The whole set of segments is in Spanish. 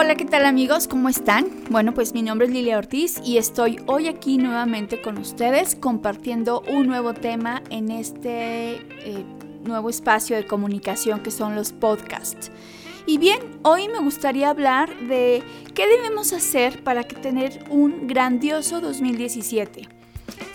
Hola, ¿qué tal amigos? ¿Cómo están? Bueno, pues mi nombre es Lilia Ortiz y estoy hoy aquí nuevamente con ustedes compartiendo un nuevo tema en este eh, nuevo espacio de comunicación que son los podcasts. Y bien, hoy me gustaría hablar de qué debemos hacer para que tener un grandioso 2017.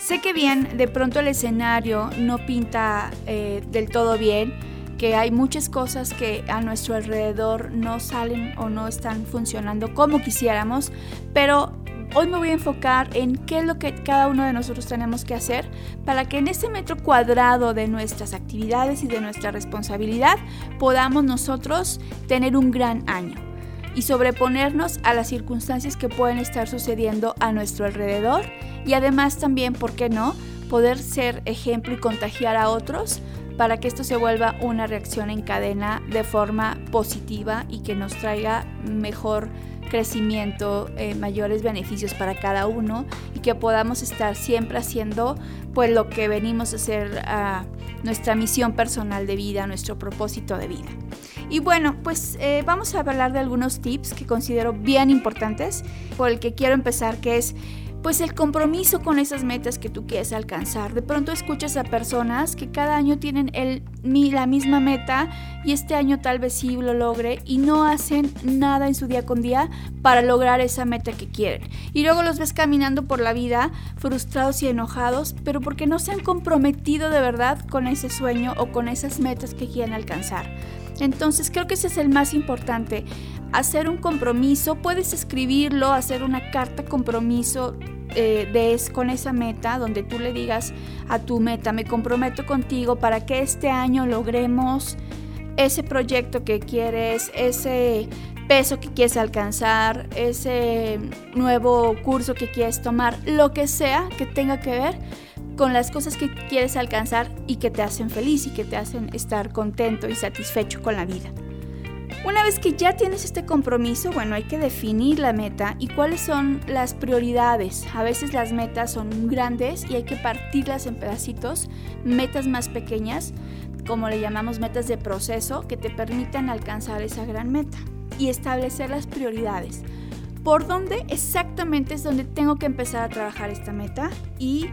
Sé que bien, de pronto el escenario no pinta eh, del todo bien, que hay muchas cosas que a nuestro alrededor no salen o no están funcionando como quisiéramos, pero hoy me voy a enfocar en qué es lo que cada uno de nosotros tenemos que hacer para que en ese metro cuadrado de nuestras actividades y de nuestra responsabilidad podamos nosotros tener un gran año y sobreponernos a las circunstancias que pueden estar sucediendo a nuestro alrededor y además también, ¿por qué no?, poder ser ejemplo y contagiar a otros para que esto se vuelva una reacción en cadena de forma positiva y que nos traiga mejor crecimiento, eh, mayores beneficios para cada uno y que podamos estar siempre haciendo pues lo que venimos a hacer a nuestra misión personal de vida, nuestro propósito de vida. Y bueno, pues eh, vamos a hablar de algunos tips que considero bien importantes, por el que quiero empezar, que es pues el compromiso con esas metas que tú quieres alcanzar. De pronto escuchas a personas que cada año tienen el, la misma meta y este año tal vez sí lo logre y no hacen nada en su día con día para lograr esa meta que quieren. Y luego los ves caminando por la vida frustrados y enojados, pero porque no se han comprometido de verdad con ese sueño o con esas metas que quieren alcanzar. Entonces creo que ese es el más importante. Hacer un compromiso, puedes escribirlo, hacer una carta compromiso eh, de con esa meta, donde tú le digas a tu meta, me comprometo contigo para que este año logremos ese proyecto que quieres, ese peso que quieres alcanzar, ese nuevo curso que quieres tomar, lo que sea que tenga que ver con las cosas que quieres alcanzar y que te hacen feliz y que te hacen estar contento y satisfecho con la vida. Una vez que ya tienes este compromiso, bueno, hay que definir la meta y cuáles son las prioridades. A veces las metas son grandes y hay que partirlas en pedacitos, metas más pequeñas, como le llamamos metas de proceso, que te permitan alcanzar esa gran meta y establecer las prioridades. ¿Por dónde exactamente es donde tengo que empezar a trabajar esta meta? Y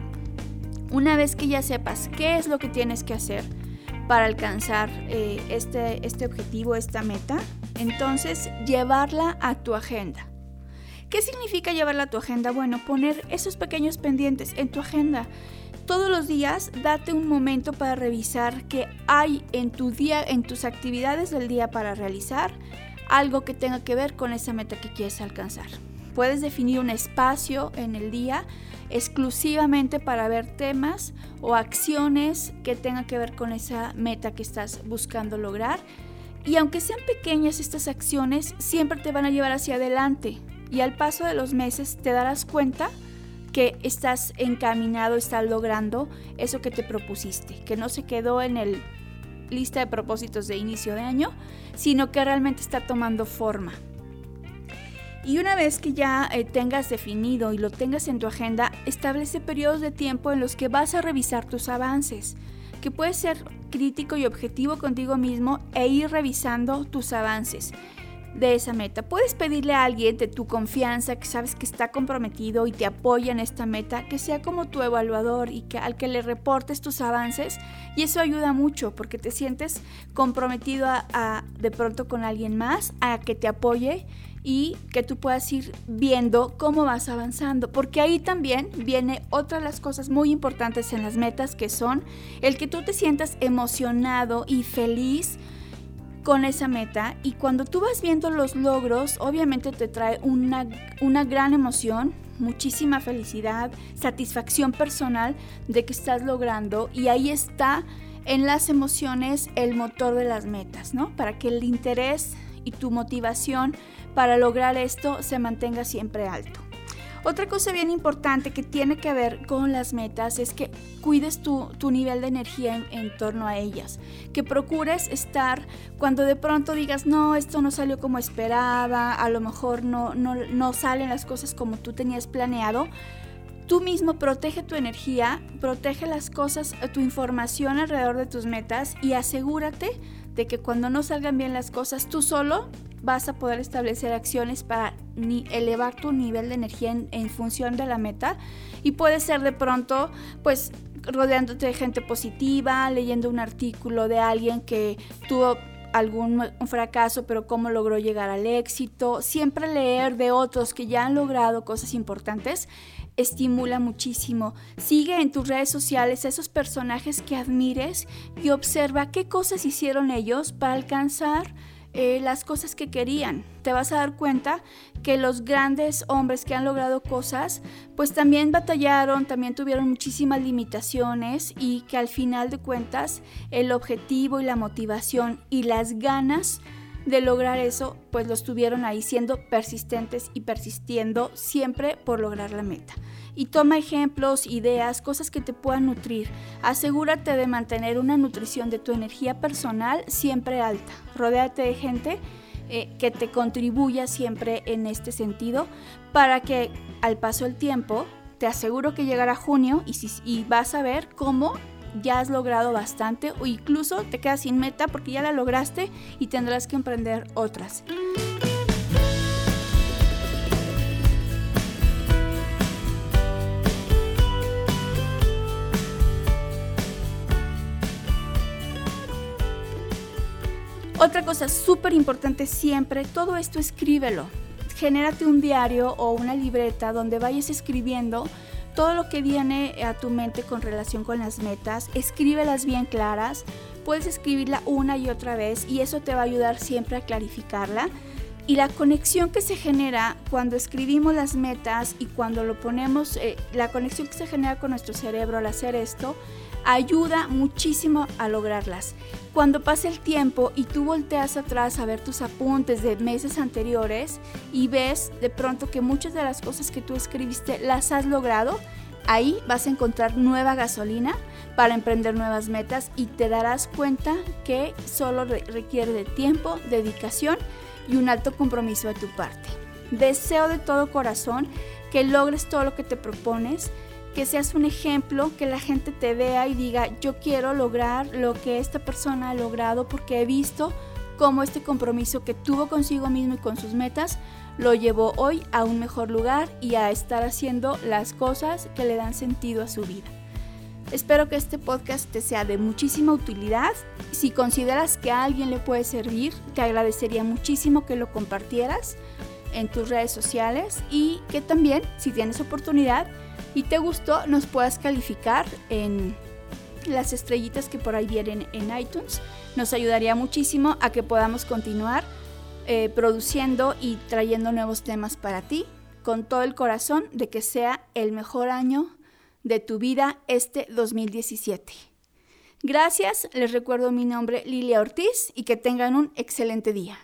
una vez que ya sepas qué es lo que tienes que hacer, para alcanzar eh, este, este objetivo, esta meta, entonces llevarla a tu agenda. ¿Qué significa llevarla a tu agenda? Bueno, poner esos pequeños pendientes en tu agenda. Todos los días date un momento para revisar qué hay en tu día, en tus actividades del día para realizar algo que tenga que ver con esa meta que quieres alcanzar. Puedes definir un espacio en el día exclusivamente para ver temas o acciones que tengan que ver con esa meta que estás buscando lograr. Y aunque sean pequeñas estas acciones, siempre te van a llevar hacia adelante. Y al paso de los meses te darás cuenta que estás encaminado, estás logrando eso que te propusiste, que no se quedó en el lista de propósitos de inicio de año, sino que realmente está tomando forma. Y una vez que ya eh, tengas definido y lo tengas en tu agenda, establece periodos de tiempo en los que vas a revisar tus avances, que puedes ser crítico y objetivo contigo mismo e ir revisando tus avances de esa meta. Puedes pedirle a alguien de tu confianza que sabes que está comprometido y te apoya en esta meta, que sea como tu evaluador y que al que le reportes tus avances y eso ayuda mucho porque te sientes comprometido a de pronto con alguien más a que te apoye y que tú puedas ir viendo cómo vas avanzando, porque ahí también viene otra de las cosas muy importantes en las metas que son el que tú te sientas emocionado y feliz con esa meta y cuando tú vas viendo los logros, obviamente te trae una, una gran emoción, muchísima felicidad, satisfacción personal de que estás logrando y ahí está en las emociones el motor de las metas, ¿no? Para que el interés y tu motivación para lograr esto se mantenga siempre alto. Otra cosa bien importante que tiene que ver con las metas es que cuides tu, nivel de energía en, torno a ellas, que procures estar cuando de pronto digas, no, esto no salió como esperaba, a lo mejor no, no, no salen las cosas como tú tenías planeado, tú mismo protege tu energía, protege las cosas, tu información alrededor de tus metas y asegúrate de que cuando no salgan bien las cosas, tú solo vas a poder establecer acciones para elevar tu nivel de energía en, función de la meta y puede ser de pronto pues rodeándote de gente positiva, leyendo un artículo de alguien que tuvo algún fracaso, pero cómo logró llegar al éxito. Siempre leer de otros que ya han logrado cosas importantes estimula muchísimo. Sigue en tus redes sociales esos personajes que admires y observa qué cosas hicieron ellos para alcanzar eh, las cosas que querían. Te vas a dar cuenta que los grandes hombres que han logrado cosas, pues también batallaron, también tuvieron muchísimas limitaciones y que al final de cuentas el objetivo y la motivación y las ganas de lograr eso, pues los tuvieron ahí siendo persistentes y persistiendo siempre por lograr la meta y toma ejemplos, ideas, cosas que te puedan nutrir. Asegúrate de mantener una nutrición de tu energía personal siempre alta. Rodéate de gente eh, que te contribuya siempre en este sentido para que al paso del tiempo te aseguro que llegará junio y, si, y vas a ver cómo ya has logrado bastante o incluso te quedas sin meta porque ya la lograste y tendrás que emprender otras. Otra cosa súper importante siempre, todo esto escríbelo. Genérate un diario o una libreta donde vayas escribiendo todo lo que viene a tu mente con relación con las metas. Escríbelas bien claras. Puedes escribirla una y otra vez y eso te va a ayudar siempre a clarificarla. Y la conexión que se genera cuando escribimos las metas y cuando lo ponemos, eh, la conexión que se genera con nuestro cerebro al hacer esto, ayuda muchísimo a lograrlas. Cuando pasa el tiempo y tú volteas atrás a ver tus apuntes de meses anteriores y ves de pronto que muchas de las cosas que tú escribiste las has logrado, ahí vas a encontrar nueva gasolina para emprender nuevas metas y te darás cuenta que solo requiere de tiempo, dedicación y un alto compromiso de tu parte. Deseo de todo corazón que logres todo lo que te propones que seas un ejemplo, que la gente te vea y diga, yo quiero lograr lo que esta persona ha logrado porque he visto cómo este compromiso que tuvo consigo mismo y con sus metas lo llevó hoy a un mejor lugar y a estar haciendo las cosas que le dan sentido a su vida. Espero que este podcast te sea de muchísima utilidad. Si consideras que a alguien le puede servir, te agradecería muchísimo que lo compartieras en tus redes sociales y que también, si tienes oportunidad, y te gustó, nos puedas calificar en las estrellitas que por ahí vienen en iTunes. Nos ayudaría muchísimo a que podamos continuar eh, produciendo y trayendo nuevos temas para ti, con todo el corazón de que sea el mejor año de tu vida este 2017. Gracias, les recuerdo mi nombre Lilia Ortiz y que tengan un excelente día.